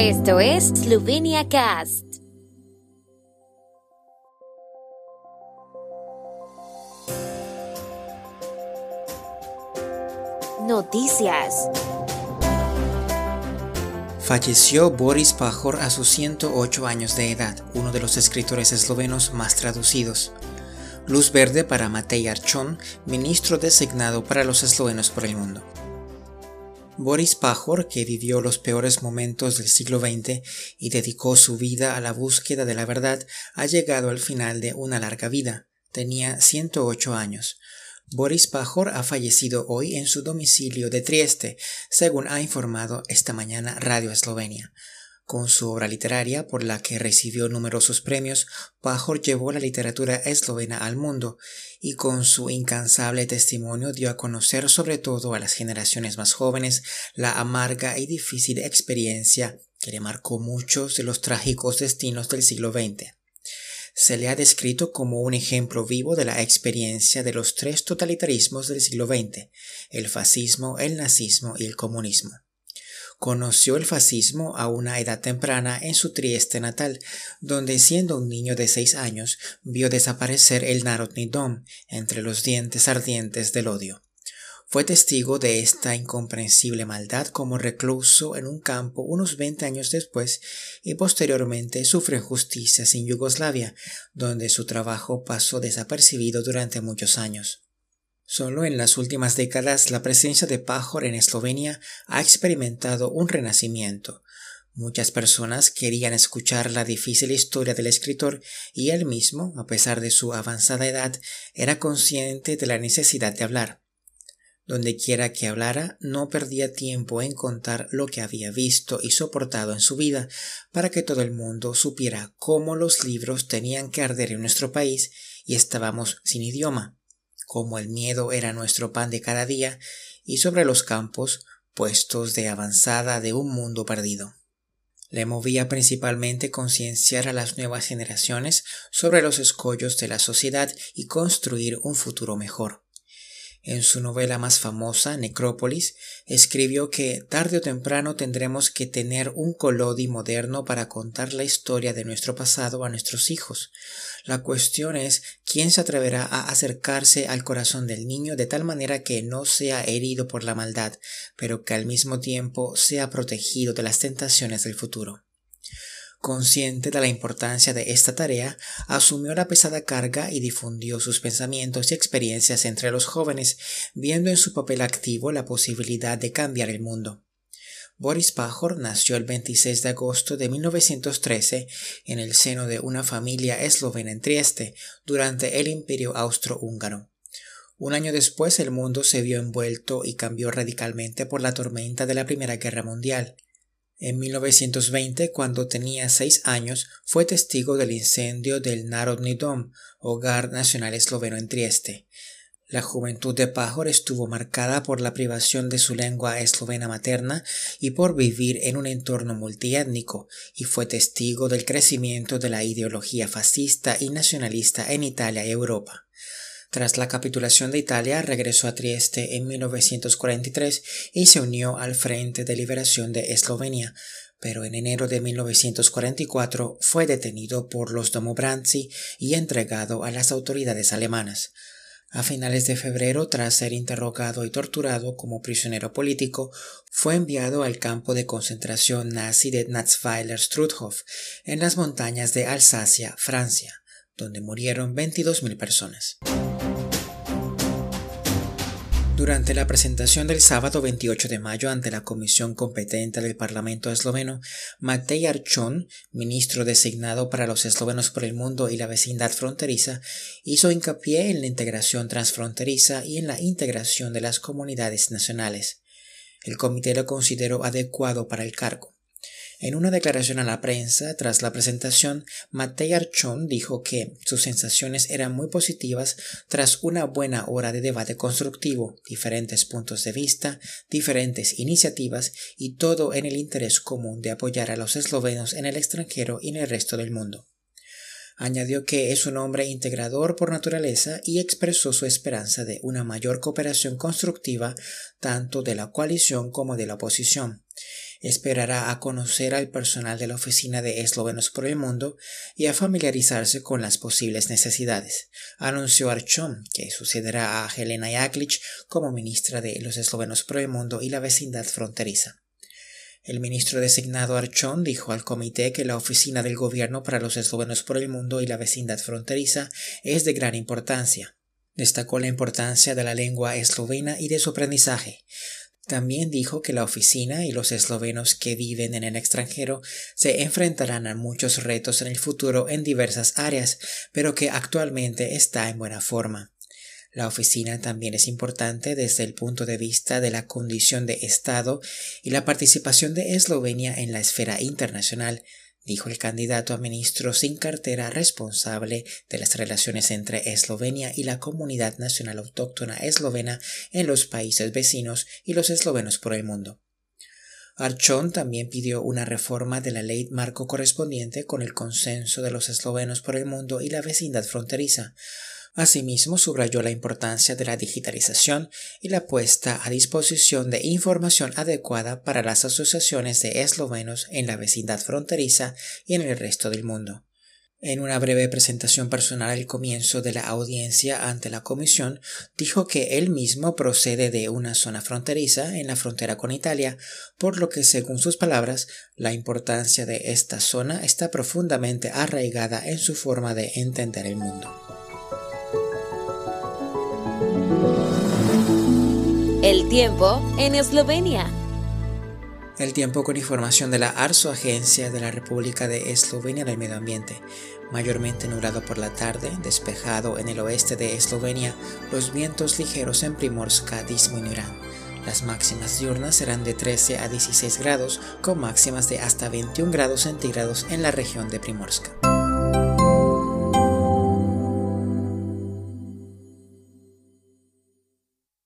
Esto es Slovenia Cast. Noticias. Falleció Boris Pajor a sus 108 años de edad, uno de los escritores eslovenos más traducidos. Luz verde para Matej Archon, ministro designado para los eslovenos por el mundo. Boris Pajor, que vivió los peores momentos del siglo XX y dedicó su vida a la búsqueda de la verdad, ha llegado al final de una larga vida. Tenía 108 años. Boris Pajor ha fallecido hoy en su domicilio de Trieste, según ha informado esta mañana Radio Eslovenia. Con su obra literaria, por la que recibió numerosos premios, Pajor llevó la literatura eslovena al mundo y con su incansable testimonio dio a conocer sobre todo a las generaciones más jóvenes la amarga y difícil experiencia que le marcó muchos de los trágicos destinos del siglo XX. Se le ha descrito como un ejemplo vivo de la experiencia de los tres totalitarismos del siglo XX, el fascismo, el nazismo y el comunismo. Conoció el fascismo a una edad temprana en su Trieste natal, donde siendo un niño de seis años vio desaparecer el Narodni Dom entre los dientes ardientes del odio. Fue testigo de esta incomprensible maldad como recluso en un campo unos veinte años después y posteriormente sufre injusticias en Yugoslavia, donde su trabajo pasó desapercibido durante muchos años. Solo en las últimas décadas la presencia de Pajor en Eslovenia ha experimentado un renacimiento. Muchas personas querían escuchar la difícil historia del escritor y él mismo, a pesar de su avanzada edad, era consciente de la necesidad de hablar. Donde quiera que hablara, no perdía tiempo en contar lo que había visto y soportado en su vida, para que todo el mundo supiera cómo los libros tenían que arder en nuestro país y estábamos sin idioma como el miedo era nuestro pan de cada día, y sobre los campos puestos de avanzada de un mundo perdido. Le movía principalmente concienciar a las nuevas generaciones sobre los escollos de la sociedad y construir un futuro mejor. En su novela más famosa, Necrópolis, escribió que tarde o temprano tendremos que tener un colodi moderno para contar la historia de nuestro pasado a nuestros hijos. La cuestión es quién se atreverá a acercarse al corazón del niño de tal manera que no sea herido por la maldad, pero que al mismo tiempo sea protegido de las tentaciones del futuro. Consciente de la importancia de esta tarea, asumió la pesada carga y difundió sus pensamientos y experiencias entre los jóvenes, viendo en su papel activo la posibilidad de cambiar el mundo. Boris Pajor nació el 26 de agosto de 1913 en el seno de una familia eslovena en Trieste durante el Imperio Austrohúngaro. Un año después el mundo se vio envuelto y cambió radicalmente por la tormenta de la Primera Guerra Mundial. En 1920, cuando tenía seis años, fue testigo del incendio del Narodni Dom, hogar nacional esloveno en Trieste. La juventud de Pajor estuvo marcada por la privación de su lengua eslovena materna y por vivir en un entorno multiétnico, y fue testigo del crecimiento de la ideología fascista y nacionalista en Italia y Europa. Tras la capitulación de Italia, regresó a Trieste en 1943 y se unió al Frente de Liberación de Eslovenia, pero en enero de 1944 fue detenido por los Domobranzi y entregado a las autoridades alemanas. A finales de febrero, tras ser interrogado y torturado como prisionero político, fue enviado al campo de concentración nazi de Natzweiler-Struthof, en las montañas de Alsacia, Francia, donde murieron 22.000 personas. Durante la presentación del sábado 28 de mayo ante la comisión competente del Parlamento esloveno, Matej Archon, ministro designado para los eslovenos por el mundo y la vecindad fronteriza, hizo hincapié en la integración transfronteriza y en la integración de las comunidades nacionales. El comité lo consideró adecuado para el cargo. En una declaración a la prensa tras la presentación, Matei Archon dijo que sus sensaciones eran muy positivas tras una buena hora de debate constructivo, diferentes puntos de vista, diferentes iniciativas y todo en el interés común de apoyar a los eslovenos en el extranjero y en el resto del mundo. Añadió que es un hombre integrador por naturaleza y expresó su esperanza de una mayor cooperación constructiva tanto de la coalición como de la oposición. Esperará a conocer al personal de la Oficina de Eslovenos por el Mundo y a familiarizarse con las posibles necesidades, anunció Archon, que sucederá a Helena Jaklic como ministra de los Eslovenos por el Mundo y la vecindad fronteriza. El ministro designado Archon dijo al comité que la Oficina del Gobierno para los Eslovenos por el Mundo y la vecindad fronteriza es de gran importancia. Destacó la importancia de la lengua eslovena y de su aprendizaje, también dijo que la oficina y los eslovenos que viven en el extranjero se enfrentarán a muchos retos en el futuro en diversas áreas, pero que actualmente está en buena forma. La oficina también es importante desde el punto de vista de la condición de Estado y la participación de Eslovenia en la esfera internacional, dijo el candidato a ministro sin cartera responsable de las relaciones entre Eslovenia y la comunidad nacional autóctona eslovena en los países vecinos y los eslovenos por el mundo. Archon también pidió una reforma de la ley marco correspondiente con el consenso de los eslovenos por el mundo y la vecindad fronteriza, Asimismo, subrayó la importancia de la digitalización y la puesta a disposición de información adecuada para las asociaciones de eslovenos en la vecindad fronteriza y en el resto del mundo. En una breve presentación personal al comienzo de la audiencia ante la comisión, dijo que él mismo procede de una zona fronteriza en la frontera con Italia, por lo que, según sus palabras, la importancia de esta zona está profundamente arraigada en su forma de entender el mundo. Tiempo en Eslovenia. El tiempo con información de la ARSO, Agencia de la República de Eslovenia del Medio Ambiente. Mayormente nublado por la tarde, despejado en el oeste de Eslovenia, los vientos ligeros en Primorska disminuirán. Las máximas diurnas serán de 13 a 16 grados, con máximas de hasta 21 grados centígrados en la región de Primorska.